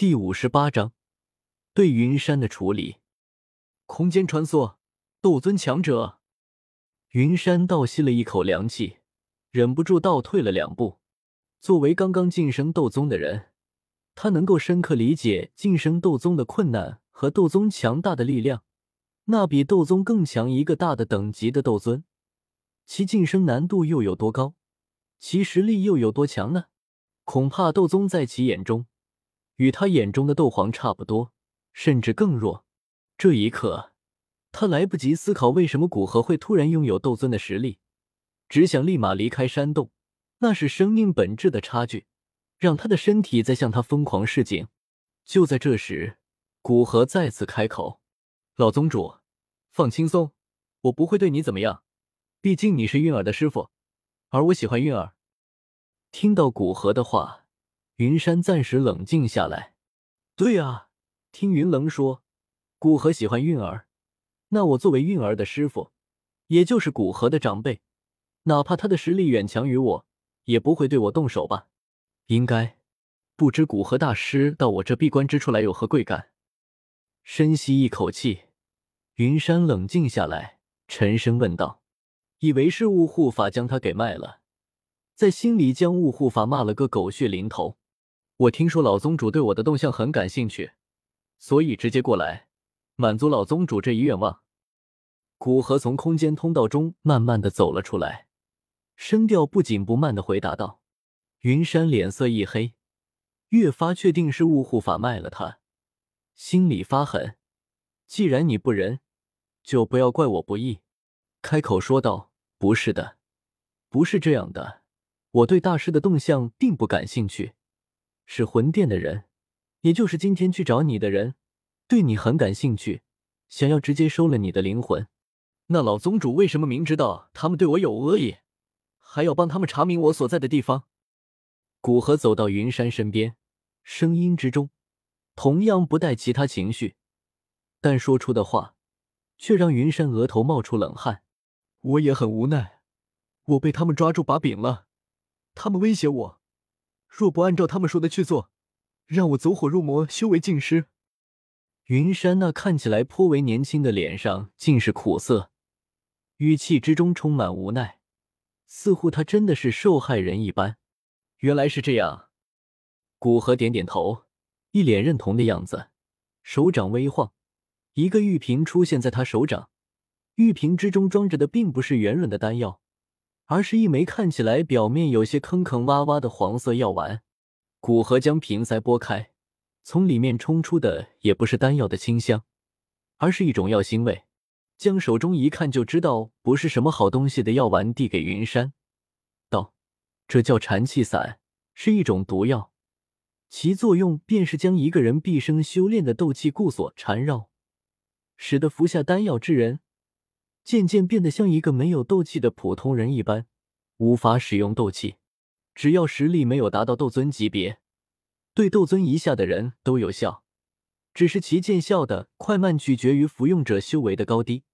第五十八章对云山的处理。空间穿梭，斗尊强者。云山倒吸了一口凉气，忍不住倒退了两步。作为刚刚晋升斗宗的人，他能够深刻理解晋升斗宗的困难和斗宗强大的力量。那比斗宗更强一个大的等级的斗尊，其晋升难度又有多高？其实力又有多强呢？恐怕斗宗在其眼中，与他眼中的斗皇差不多，甚至更弱。这一刻，他来不及思考为什么古河会突然拥有斗尊的实力，只想立马离开山洞。那是生命本质的差距，让他的身体在向他疯狂示警。就在这时，古河再次开口：“老宗主。”放轻松，我不会对你怎么样。毕竟你是韵儿的师傅，而我喜欢韵儿。听到古河的话，云山暂时冷静下来。对啊，听云棱说，古河喜欢韵儿，那我作为韵儿的师傅，也就是古河的长辈，哪怕他的实力远强于我，也不会对我动手吧？应该。不知古河大师到我这闭关之处来有何贵干？深吸一口气。云山冷静下来，沉声问道：“以为是雾护法将他给卖了，在心里将雾护法骂了个狗血淋头。我听说老宗主对我的动向很感兴趣，所以直接过来满足老宗主这一愿望。”古河从空间通道中慢慢的走了出来，声调不紧不慢的回答道：“云山脸色一黑，越发确定是雾护法卖了他，心里发狠。既然你不仁。”就不要怪我不义，开口说道：“不是的，不是这样的，我对大师的动向并不感兴趣。是魂殿的人，也就是今天去找你的人，对你很感兴趣，想要直接收了你的灵魂。那老宗主为什么明知道他们对我有恶意，还要帮他们查明我所在的地方？”古河走到云山身边，声音之中同样不带其他情绪，但说出的话。却让云山额头冒出冷汗。我也很无奈，我被他们抓住把柄了。他们威胁我，若不按照他们说的去做，让我走火入魔，修为尽失。云山那看起来颇为年轻的脸上尽是苦涩，语气之中充满无奈，似乎他真的是受害人一般。原来是这样，古河点点头，一脸认同的样子，手掌微晃。一个玉瓶出现在他手掌，玉瓶之中装着的并不是圆润的丹药，而是一枚看起来表面有些坑坑洼洼的黄色药丸。古河将瓶塞拨开，从里面冲出的也不是丹药的清香，而是一种药腥味。将手中一看就知道不是什么好东西的药丸递给云山，道：“这叫禅气散，是一种毒药，其作用便是将一个人毕生修炼的斗气固锁缠绕。”使得服下丹药之人渐渐变得像一个没有斗气的普通人一般，无法使用斗气。只要实力没有达到斗尊级别，对斗尊以下的人都有效，只是其见效的快慢取决于服用者修为的高低。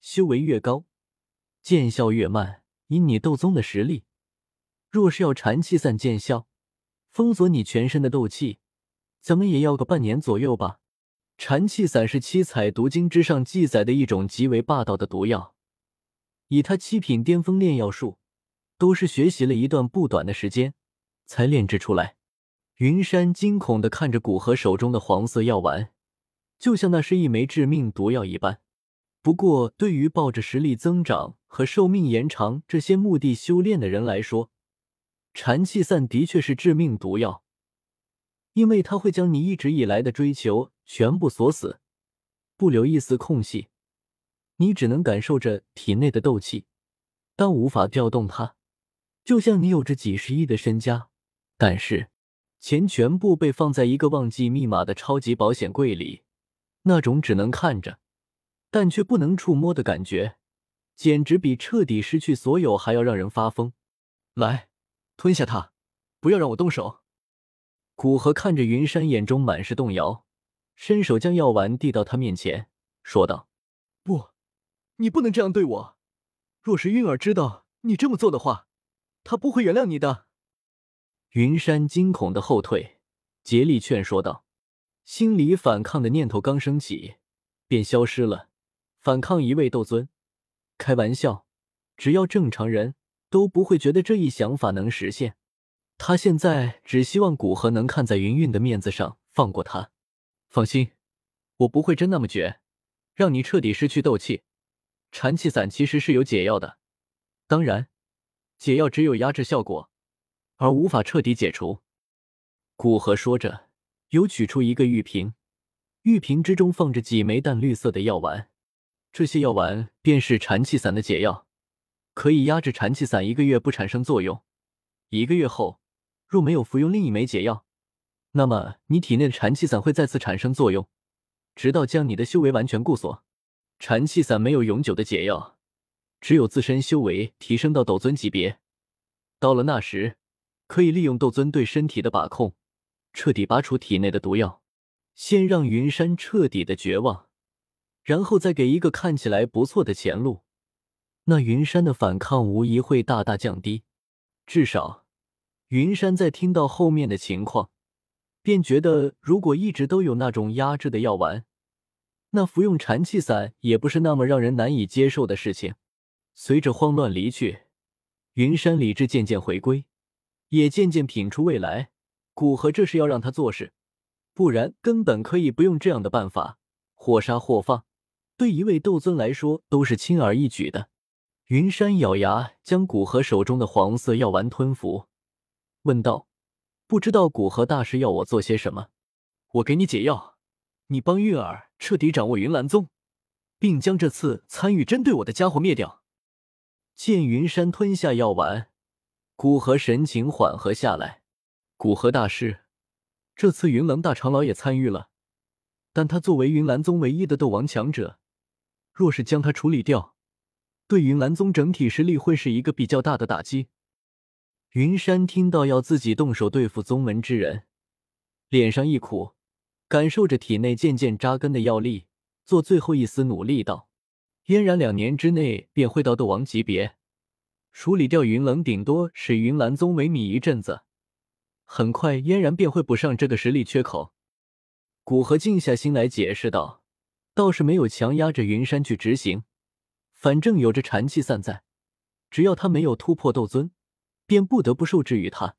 修为越高，见效越慢。以你斗宗的实力，若是要禅气散见效，封锁你全身的斗气，怎么也要个半年左右吧。禅气散是七彩毒经之上记载的一种极为霸道的毒药，以他七品巅峰炼药术，都是学习了一段不短的时间才炼制出来。云山惊恐的看着古河手中的黄色药丸，就像那是一枚致命毒药一般。不过，对于抱着实力增长和寿命延长这些目的修炼的人来说，禅气散的确是致命毒药。因为它会将你一直以来的追求全部锁死，不留一丝空隙，你只能感受着体内的斗气，但无法调动它。就像你有着几十亿的身家，但是钱全部被放在一个忘记密码的超级保险柜里，那种只能看着，但却不能触摸的感觉，简直比彻底失去所有还要让人发疯。来，吞下它，不要让我动手。古河看着云山，眼中满是动摇，伸手将药丸递到他面前，说道：“不，你不能这样对我。若是韵儿知道你这么做的话，她不会原谅你的。”云山惊恐的后退，竭力劝说道：“心里反抗的念头刚升起，便消失了。反抗一位斗尊？开玩笑，只要正常人都不会觉得这一想法能实现。他现在只希望古河能看在云云的面子上放过他。放心，我不会真那么绝，让你彻底失去斗气。禅气散其实是有解药的，当然，解药只有压制效果，而无法彻底解除。古河说着，又取出一个玉瓶，玉瓶之中放着几枚淡绿色的药丸，这些药丸便是禅气散的解药，可以压制禅气散一个月不产生作用。一个月后，若没有服用另一枚解药，那么你体内的禅气散会再次产生作用，直到将你的修为完全固锁。禅气散没有永久的解药，只有自身修为提升到斗尊级别，到了那时，可以利用斗尊对身体的把控。彻底拔除体内的毒药，先让云山彻底的绝望，然后再给一个看起来不错的前路，那云山的反抗无疑会大大降低。至少，云山在听到后面的情况，便觉得如果一直都有那种压制的药丸，那服用禅气散也不是那么让人难以接受的事情。随着慌乱离去，云山理智渐渐回归，也渐渐品出未来。古河这是要让他做事，不然根本可以不用这样的办法，或杀或放，对一位斗尊来说都是轻而易举的。云山咬牙将古河手中的黄色药丸吞服，问道：“不知道古河大师要我做些什么？我给你解药，你帮韵儿彻底掌握云岚宗，并将这次参与针对我的家伙灭掉。”见云山吞下药丸，古河神情缓和下来。古河大师，这次云棱大长老也参与了，但他作为云岚宗唯一的斗王强者，若是将他处理掉，对云岚宗整体实力会是一个比较大的打击。云山听到要自己动手对付宗门之人，脸上一苦，感受着体内渐渐扎根的药力，做最后一丝努力道：“嫣然两年之内便会到斗王级别，处理掉云棱，顶多使云岚宗萎靡一阵子。”很快，嫣然便会补上这个实力缺口。古河静下心来解释道：“倒是没有强压着云山去执行，反正有着禅气散在，只要他没有突破斗尊，便不得不受制于他。